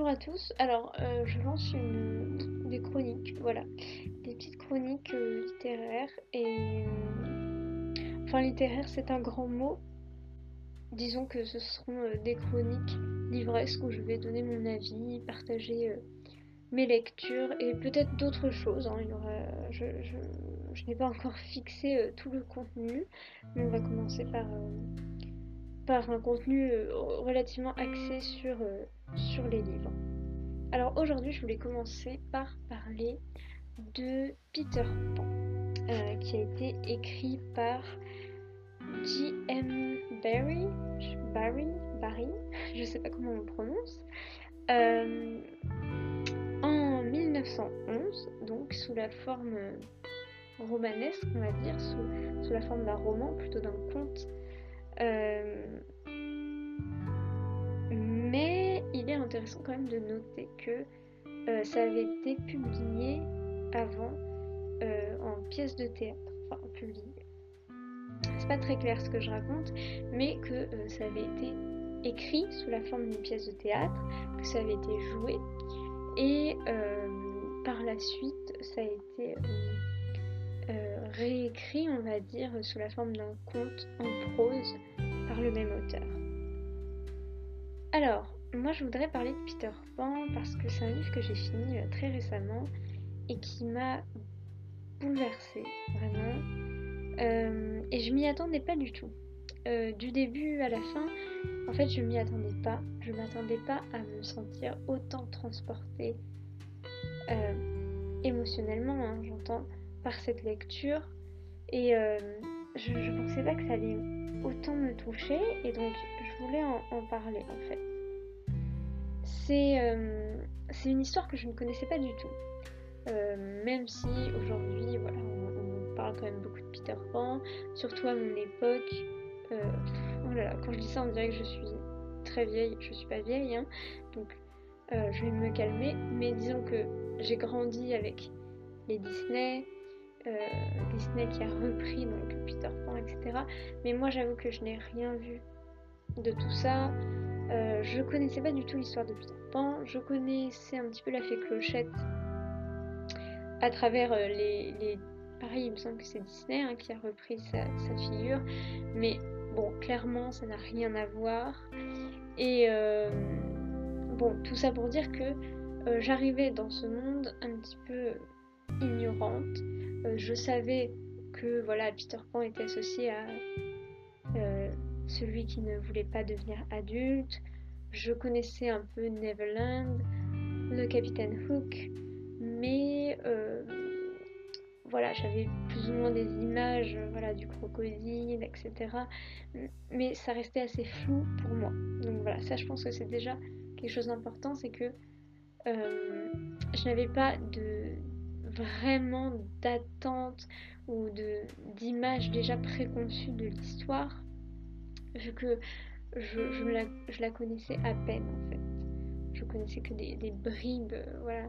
bonjour à tous. Alors, euh, je lance une, des chroniques, voilà, des petites chroniques euh, littéraires. Et enfin, littéraire, c'est un grand mot. Disons que ce seront des chroniques livresques où je vais donner mon avis, partager mes lectures et peut-être d'autres choses. Hein. Il y aura, je, n'ai pas encore fixé tout le contenu, mais on va commencer par par un contenu euh, relativement axé sur, euh, sur les livres. Alors aujourd'hui, je voulais commencer par parler de Peter Pan, euh, qui a été écrit par J.M. Barry, Barry, Barry, je sais pas comment on le prononce, en 1911, donc sous la forme romanesque, on va dire, sous, sous la forme d'un roman plutôt d'un conte euh, mais il est intéressant quand même de noter que euh, ça avait été publié avant euh, en pièce de théâtre, enfin publié. C'est pas très clair ce que je raconte, mais que ça avait été écrit sous la forme d'une pièce de théâtre, que ça avait été joué, et par la suite ça a été réécrit, on va dire, sous la forme d'un conte en prose par le même auteur. Alors, moi je voudrais parler de Peter Pan parce que c'est un livre que j'ai fini euh, très récemment et qui m'a bouleversée, vraiment. Euh, et je m'y attendais pas du tout. Euh, du début à la fin, en fait, je m'y attendais pas. Je m'attendais pas à me sentir autant transportée émotionnellement, hein, j'entends, par cette lecture. Et je, je pensais pas que ça allait autant me toucher et donc je voulais en, parler en fait. Euh, c'est une histoire que je ne connaissais pas du tout. Euh, même si aujourd'hui, voilà, on, parle quand même beaucoup de Peter Pan, surtout à mon époque. Euh, oh quand je dis ça, on dirait que je suis très vieille. Je suis pas vieille, hein, donc je vais me calmer. Mais disons que j'ai grandi avec les Disney, Disney qui a repris donc Peter Pan, etc. Mais moi j'avoue que je n'ai rien vu de tout ça. Euh, je connaissais pas du tout l'histoire de Peter Pan. Je connaissais un petit peu la fée Clochette à travers euh, les, Pareil, il me semble que c'est Disney hein, qui a repris sa, figure. Mais bon, clairement, ça n'a rien à voir. Et bon, tout ça pour dire que j'arrivais dans ce monde un petit peu ignorante. Euh, je savais que voilà, Peter Pan était associé à euh, celui qui ne voulait pas devenir adulte. Je connaissais un peu Neverland, le capitaine Hook, mais euh, voilà, j'avais plus ou moins des images voilà, du crocodile, etc. Mais ça restait assez flou pour moi. Donc voilà, ça je pense que c'est déjà quelque chose d'important, c'est que je n'avais pas de, vraiment d'attente ou d'image déjà préconçue de l'histoire, vu que je, la, connaissais à peine en fait. Je connaissais que des, bribes, euh, voilà.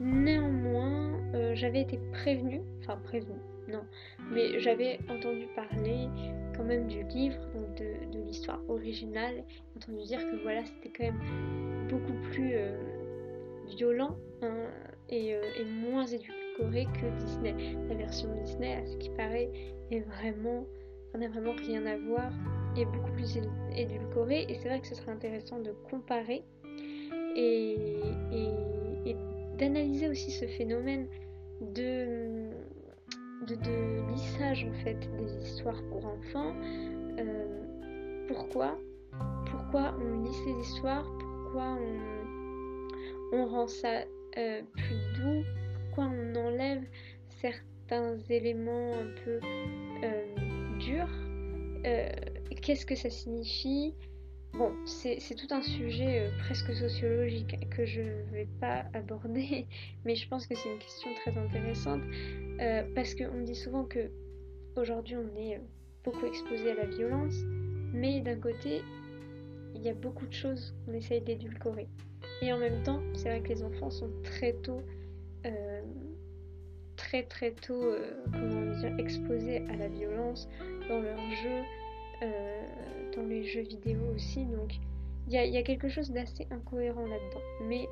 Néanmoins, euh, j'avais été prévenue, enfin prévenue, non, mais j'avais entendu parler quand même du livre, donc de, l'histoire originale, entendu dire que voilà, c'était quand même beaucoup plus euh, violent hein, euh, et, moins édulcoré que Disney. La version Disney, à ce qui paraît, est vraiment, n'a vraiment rien à voir, est beaucoup plus édulcorée. Et c'est vrai que ce serait intéressant de comparer et, d'analyser aussi ce phénomène de, lissage en fait des histoires pour enfants. Euh, pourquoi Pourquoi on lit ces histoires? Pourquoi on, on rend ça euh, plus doux? Pourquoi on enlève certains éléments un peu euh, euh, Qu'est-ce que ça signifie? Bon, c'est tout un sujet presque sociologique que je ne vais pas aborder, mais je pense que c'est une question très intéressante parce qu'on dit souvent que aujourd'hui on est beaucoup exposé à la violence, mais d'un côté, il y a beaucoup de choses qu'on essaye d'édulcorer. Et en même temps, c'est vrai que les enfants sont très tôt, euh, très très tôt, euh, comment dire, exposés à la violence dans leurs jeux, euh, dans les jeux vidéo aussi. Donc il y a, quelque chose d'assez incohérent là-dedans. Mais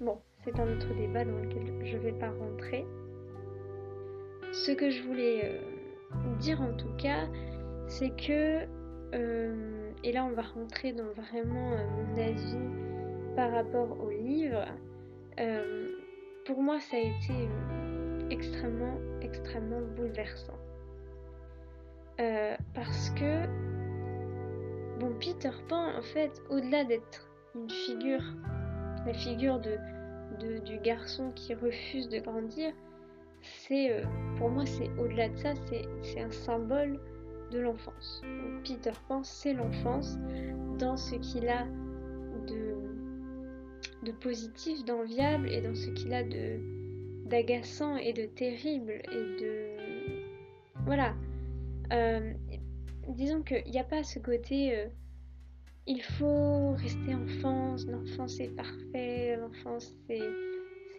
bon, c'est un autre débat dans lequel je ne vais pas rentrer. Ce que je voulais euh, dire en tout cas, c'est que, euh, et là on va rentrer dans vraiment euh, mon avis par rapport au livre, pour moi ça a été extrêmement, extrêmement bouleversant. parce que Bon, Peter Pan, en fait, au-delà d'être une figure, la figure de, du garçon qui refuse de grandir, c'est, euh, pour moi, c'est au-delà de ça, c'est un symbole de l'enfance. Peter Pan, c'est l'enfance dans ce qu'il a de positif, d'enviable et dans ce qu'il a de d'agaçant et de terrible et de voilà euh, disons qu'il n'y a pas ce côté euh, il faut rester enfance, l'enfance est parfait, l'enfance c'est,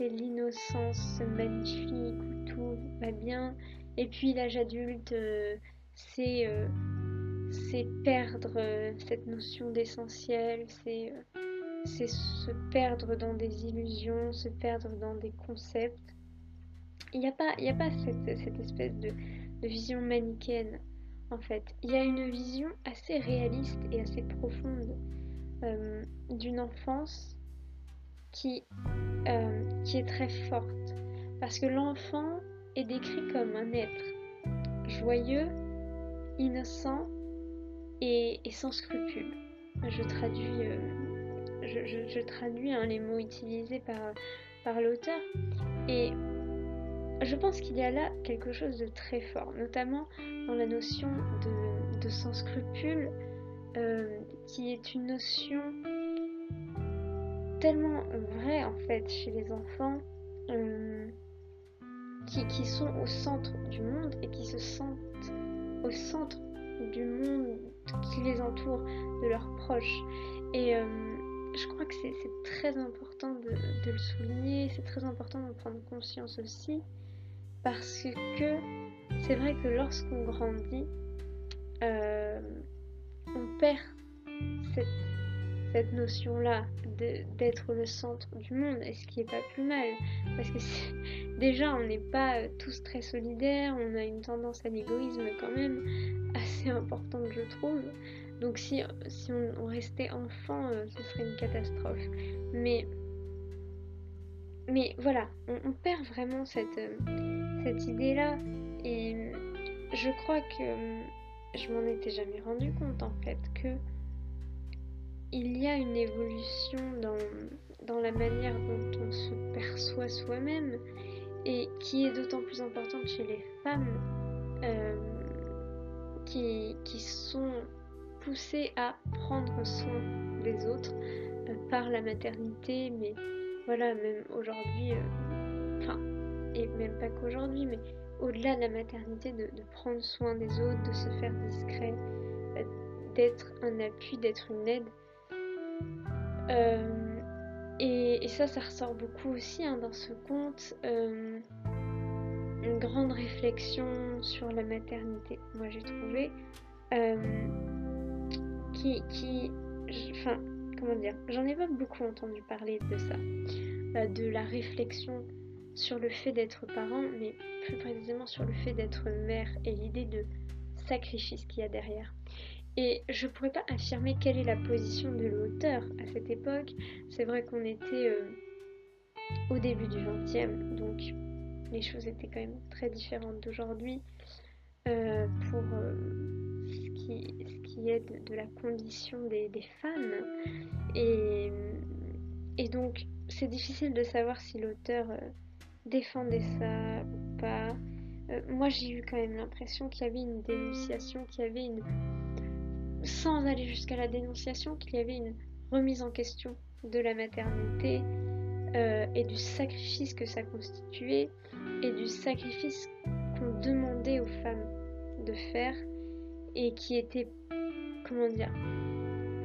l'innocence magnifique où tout va bien. Et puis l'âge adulte, euh, c'est, euh, c'est perdre cette notion d'essentiel, c'est se perdre dans des illusions, se perdre dans des concepts. Il n'y a pas, a pas cette, cette espèce de, de vision manichéenne en fait. Il y a une vision assez réaliste et assez profonde euh, d'une enfance qui, euh, qui est très forte. Parce que l'enfant est décrit comme un être joyeux, innocent et, sans scrupules. Je traduis, euh, je, traduis hein, les mots utilisés par, par l'auteur. Et je pense qu'il y a là quelque chose de très fort, notamment dans la notion de, sans scrupule, euh, qui est une notion tellement vraie en fait chez les enfants, euh, qui, sont au centre du monde et qui se sentent au centre du monde qui les entoure, de leurs proches. Et euh, je crois que c'est très important de, de, le souligner, c'est très important d'en prendre conscience aussi parce que c'est vrai que lorsqu'on grandit, euh, on perd cette, notion-là d'être le centre du monde, et ce qui n'est pas plus mal, parce que déjà on n'est pas euh, tous très solidaires, on a une tendance à l'égoïsme quand même assez importante je trouve, donc si, si on, restait enfant, euh, ce serait une catastrophe. Mais mais voilà, on, perd vraiment cette, euh, cette idée-là. Et je crois que euh, je m'en étais jamais rendu compte en fait que il y a une évolution dans, dans la manière dont on se perçoit soi-même et qui est d'autant plus importante chez les femmes euh, qui, qui, sont poussées à prendre soin des autres par la maternité, mais voilà, même aujourd'hui, euh, enfin, et même pas qu'aujourd'hui, mais au-delà de la maternité, de, prendre soin des autres, de se faire discret, euh, d'être un appui, d'être une aide. Euh, et, ça, ça ressort beaucoup aussi hein, dans ce conte. une grande réflexion sur la maternité, moi j'ai trouvé, qui, qui, enfin, comment dire, j'en ai pas beaucoup entendu parler de ça, euh, de la réflexion sur le fait d'être parent, mais plus précisément sur le fait d'être mère et l'idée de sacrifice qu'il y a derrière. Et je pourrais pas affirmer quelle est la position de l'auteur à cette époque. C'est vrai qu'on était euh, au début du XXe, donc les choses étaient quand même très différentes d'aujourd'hui. Euh, pour ce qui de, la condition des, femmes. Et, et donc, c'est difficile de savoir si l'auteur euh, défendait ça ou pas. Euh, moi, j'ai eu quand même l'impression qu'il y avait une dénonciation, qu'il y avait une. Sans aller jusqu'à la dénonciation, qu'il y avait une remise en question de la maternité euh, et du sacrifice que ça constituait et du sacrifice qu'on demandait aux femmes de faire et qui était, comment dire,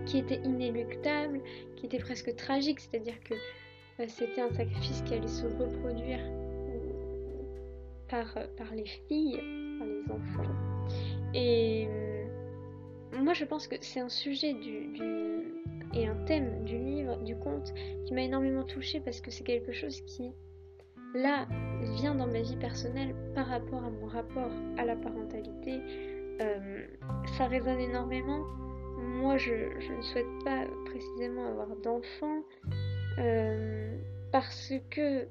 qui était inéluctable, qui était presque tragique, c'est-à-dire que euh, c'était un sacrifice qui allait se reproduire par, euh, par les filles, par les enfants. Et euh, moi je pense que c'est un sujet du, et un thème du livre, du conte, qui m'a énormément touchée parce que c'est quelque chose qui, là, vient dans ma vie personnelle par rapport à mon rapport à la parentalité. Euh, ça résonne énormément. Moi, je, ne souhaite pas précisément avoir d'enfants euh, parce que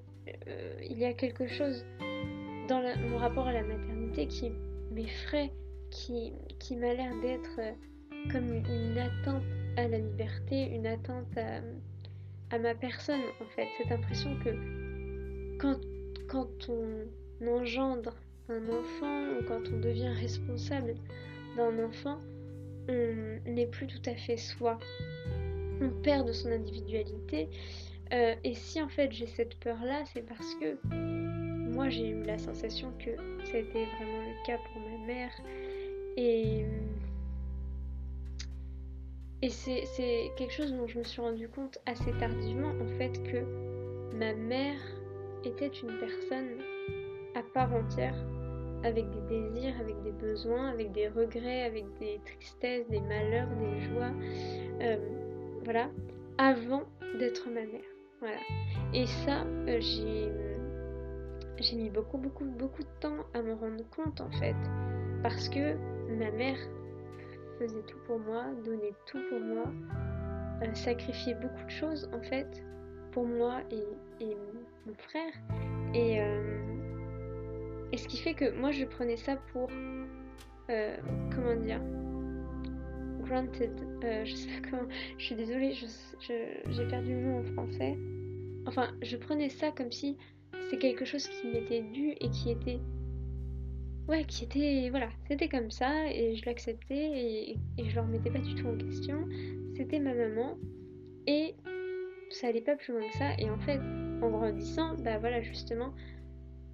euh, il y a quelque chose dans mon rapport à la maternité qui m'effraie, qui, qui m'a l'air d'être comme une atteinte à la liberté, une atteinte à, ma personne en fait. Cette impression que quand, quand on engendre un enfant quand on devient responsable d'un enfant, on n'est plus tout à fait soi. On perd de son individualité. Euh, et si en fait j'ai cette peur-là, c'est parce que moi j'ai eu la sensation que c'était vraiment le cas pour ma mère. Et et c'est quelque chose dont je me suis rendu compte assez tardivement, en fait, que ma mère était une personne à part entière, avec des désirs, avec des besoins, avec des regrets, avec des tristesses, des malheurs, des joies, euh, voilà, avant d'être ma mère. Voilà. Et ça, euh, j'ai j'ai mis beaucoup, beaucoup, beaucoup de temps à me rendre compte, en fait, parce que ma mère faisait tout pour moi, donnait tout pour moi, euh, sacrifiait beaucoup de choses en fait pour moi et, mon frère. Et, et, ce qui fait que moi je prenais ça pour euh, comment dire granted. je sais pas comment. Je suis désolée, j'ai perdu le mot en français. Enfin, je prenais ça comme si c'est quelque chose qui m'était dû et qui était ouais, qui était, voilà, c'était comme ça et je l'acceptais et, et, je le remettais pas du tout en question. C'était ma maman et ça allait pas plus loin que ça. Et en fait, en grandissant, bah voilà, justement,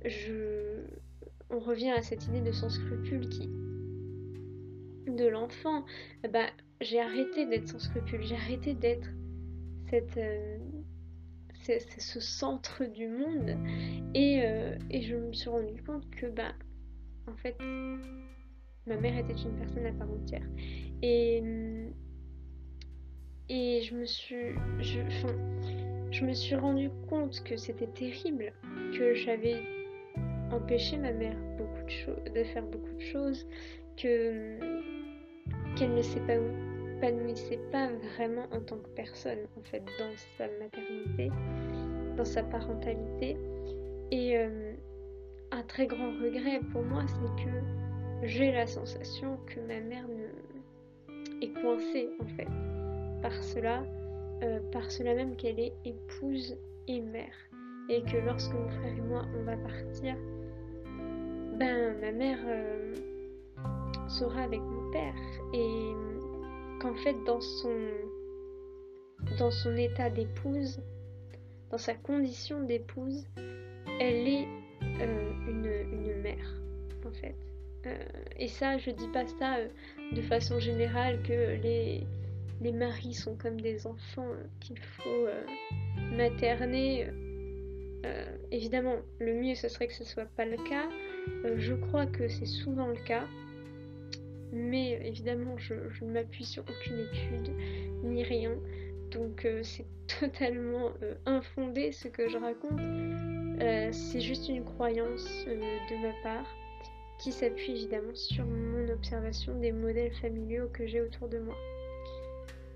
je, on revient à cette idée de sans scrupule qui, de l'enfant, bah j'ai arrêté d'être sans scrupule, j'ai arrêté d'être cette euh, ce centre du monde et, euh, et, je me suis rendu compte que bah en fait, ma mère était une personne à part entière. Et, et je me suis. Je, je me suis rendu compte que c'était terrible, que j'avais empêché ma mère beaucoup de, de faire beaucoup de choses, que qu'elle ne s'épanouissait pas vraiment en tant que personne, en fait, dans sa maternité, dans sa parentalité. Et, euh, un très grand regret pour moi, c'est que j'ai la sensation que ma mère est coincée en fait par cela, euh, par cela même qu'elle est épouse et mère. Et que lorsque mon frère et moi on va partir, ben ma mère euh, sera avec mon père. Et qu'en fait dans son dans son état d'épouse, dans sa condition d'épouse, elle est euh, une, mère, en fait. Euh, et ça, je dis pas ça de façon générale que les, les maris sont comme des enfants qu'il faut materner. évidemment, le mieux ce serait que ce soit pas le cas. Je crois que c'est souvent le cas. Mais évidemment, je, ne m'appuie sur aucune étude ni rien. Donc c'est totalement infondé ce que je raconte. Euh, c'est juste une croyance euh, de ma part qui s'appuie évidemment sur mon observation des modèles familiaux que j'ai autour de moi.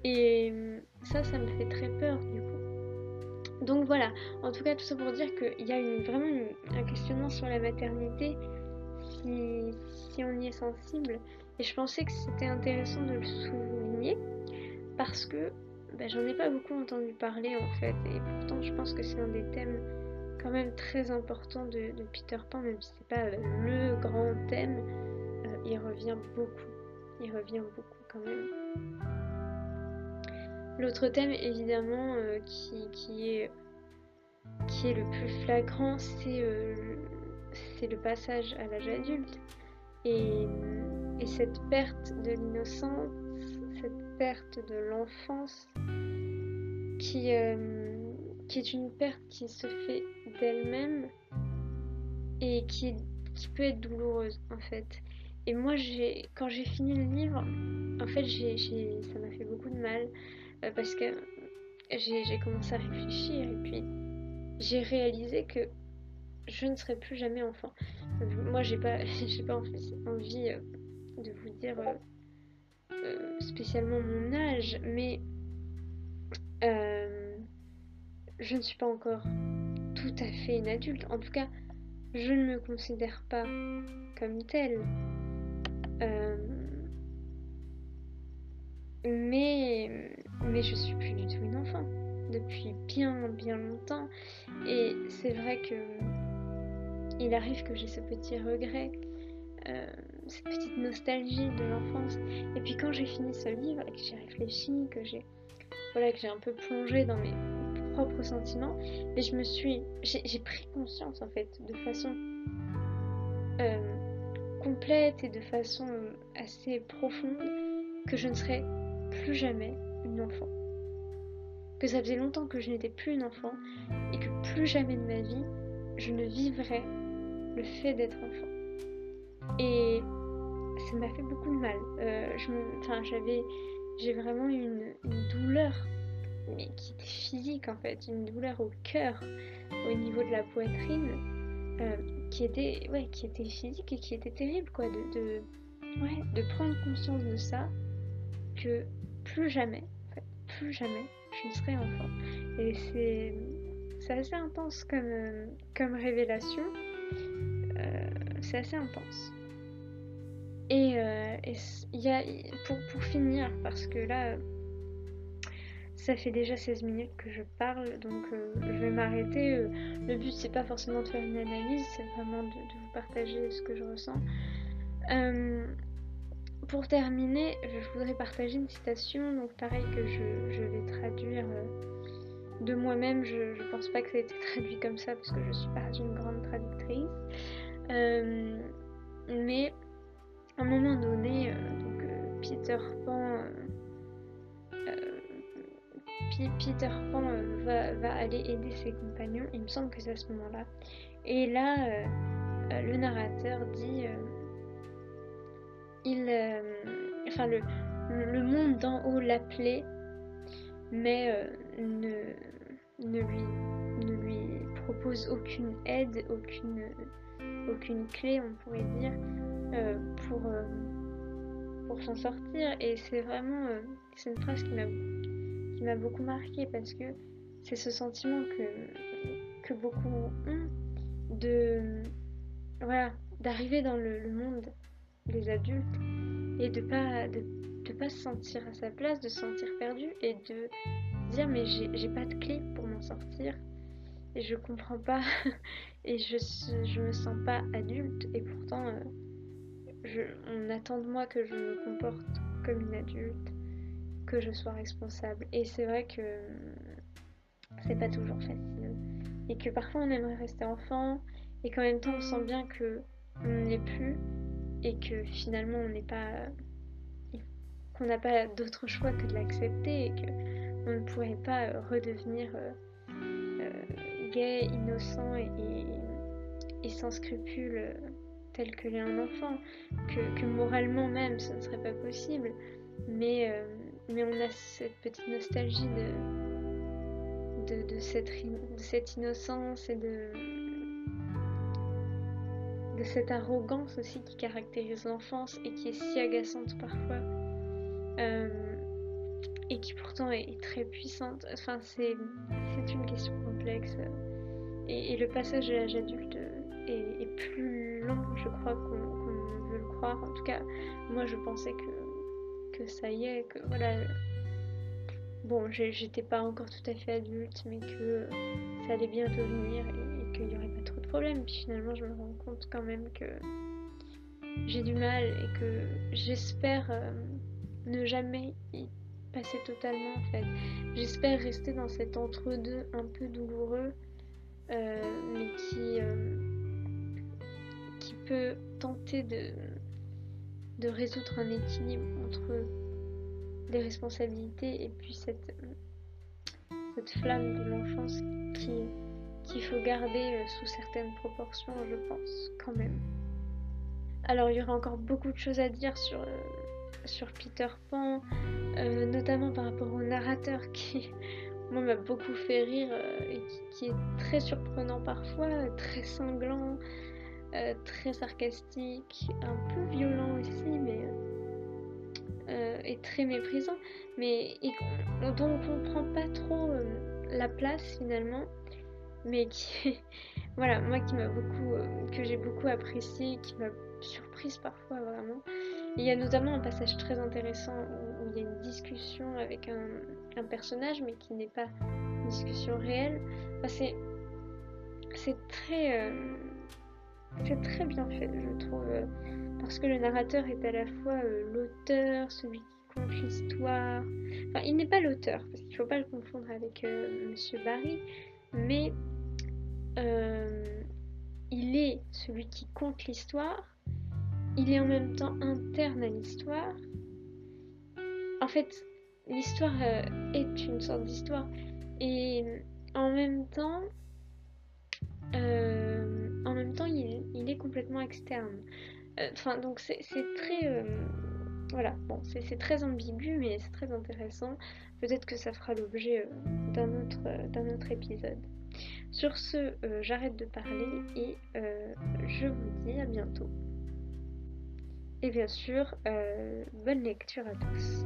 Et euh, ça, ça me fait très peur du coup. Donc voilà, en tout cas tout ça pour dire qu'il y a vraiment un questionnement sur la maternité si, on y est sensible. Et je pensais que c'était intéressant de le souligner parce que bah, j'en ai pas beaucoup entendu parler en fait. Et pourtant je pense que c'est un des thèmes quand même très important de, Peter Pan, même si c'est pas le grand thème, euh, il revient beaucoup. Il revient beaucoup quand même. L'autre thème évidemment euh, qui, est, le plus flagrant, c'est euh, le passage à l'âge adulte. Et, et, cette perte de l'innocence, cette perte de l'enfance qui, qui est une perte qui se fait d'elle-même et qui, peut être douloureuse en fait. Et moi, quand j'ai fini le livre, en fait, ça m'a fait beaucoup de mal parce que j'ai commencé à réfléchir et puis j'ai réalisé que je ne serai plus jamais enfant. Moi, j'ai pas, j'ai pas envie de vous dire spécialement mon âge, mais je ne suis pas encore tout à fait une adulte. En tout cas, je ne me considère pas comme telle. Euh, je suis plus du tout une enfant depuis bien bien longtemps. Et c'est vrai que il arrive que j'ai ce petit regret, euh, cette petite nostalgie de l'enfance. Et puis quand j'ai fini ce livre et que j'ai réfléchi, que j'ai voilà, que j'ai un peu plongé dans mes propres sentiments, et je me suis, j'ai pris conscience en fait de façon euh, complète et de façon assez profonde que je ne serais plus jamais une enfant. Que ça faisait longtemps que je n'étais plus une enfant et que plus jamais de ma vie je ne vivrais le fait d'être enfant. Et ça m'a fait beaucoup de mal. Euh, j'avais, j'ai vraiment une, une douleur mais qui était physique en fait, une douleur au cœur, au niveau de la poitrine, euh, qui était, ouais, qui était physique et qui était terrible quoi, de, ouais, de prendre conscience de ça, que plus jamais, jamais, je ne serai enfant. Et c'est, c'est assez intense comme, euh, comme révélation, euh, c'est assez intense. Et, il y a, pour, pour finir, parce que là, ça fait déjà 16 minutes que je parle, donc euh, je vais m'arrêter. Euh, le but, c'est pas forcément de faire une analyse, c'est vraiment de, vous partager ce que je ressens. Euh, pour terminer, je voudrais partager une citation, donc pareil que je, vais traduire de moi-même. Je, ne pense pas que ça ait été traduit comme ça parce que je suis pas une grande traductrice. mais à un moment donné, donc Peter Pan Peter Pan euh, va, aller aider ses compagnons, il me semble que c'est à ce moment-là. Et là, euh, euh, le narrateur dit il, enfin le, le monde d'en haut l'appelait, mais ne, ne, lui, ne lui propose aucune aide, aucune, aucune clé, on pourrait dire, pour, pour s'en sortir. Et c'est vraiment, c'est une phrase qui m'a qui m'a beaucoup marqué parce que c'est ce sentiment que, que beaucoup ont de voilà d'arriver dans le, monde des adultes et de pas de, pas se sentir à sa place, de se sentir perdu et de dire mais j'ai pas de clé pour m'en sortir et je comprends pas et je je me sens pas adulte et pourtant euh, on attend de moi que je me comporte comme une adulte que je sois responsable. Et c'est vrai que c'est pas toujours facile. Et que parfois on aimerait rester enfant et qu'en même temps on sent bien que on ne plus et que finalement on n'est pas qu'on n'a pas d'autre choix que de l'accepter et que on ne pourrait pas redevenir euh, euh, gay, innocent et, sans scrupules tel que l'est un enfant, que, que, moralement même ce ne serait pas possible, mais euh, mais on a cette petite nostalgie de, de, cette, innocence et de cette arrogance aussi qui caractérise l'enfance et qui est si agaçante parfois. Euh, et qui pourtant est, très puissante. Enfin, c'est une question complexe. Et, le passage à l'âge adulte est, plus long, je crois, qu'on veut le croire. En tout cas, moi, je pensais que que ça y est, que voilà. Bon, j'étais pas encore tout à fait adulte, mais que ça allait bientôt venir Puis finalement, je me rends compte quand même que j'ai du mal et que j'espère euh, ne jamais y passer totalement en fait. J'espère rester dans cet entre-deux un peu douloureux, euh, mais qui, euh, qui peut tenter de de résoudre un équilibre entre les responsabilités et puis cette, cette flamme de l'enfance qui qu'il faut garder euh, sous certaines proportions, je pense, quand même. Alors, il y aura encore beaucoup de choses à dire sur, euh, sur Peter Pan, notamment par rapport au narrateur qui moi m'a beaucoup fait rire et qui, est très surprenant parfois, très sanglant, très sarcastique, un peu violent aussi, mais et très méprisant, mais dont on comprend pas trop la place finalement, mais qui voilà, moi qui m'a beaucoup, euh, que j'ai beaucoup apprécié, qui m'a surprise parfois vraiment. il y a notamment un passage très intéressant où, il y a une discussion avec un, personnage, mais qui n'est pas une discussion réelle. Enfin, c'est, très, euh, c'est très bien fait, je trouve, euh, parce que le narrateur est à la fois l'auteur, celui qui compte l'histoire. Enfin, il n'est pas l'auteur, parce qu'il ne faut pas le confondre avec Monsieur Barry, mais euh, il est celui qui compte l'histoire, il est en même temps interne à l'histoire. En fait, l'histoire euh, est une sorte d'histoire et en même temps, euh, en même temps, il, est complètement externe. Enfin, donc c'est très, voilà, bon, c'est très ambigu, mais c'est très intéressant. Peut-être que ça fera l'objet d'un autre, autre épisode. Sur ce, euh, j'arrête de parler et euh, je vous dis à bientôt. Et bien sûr, euh, bonne lecture à tous.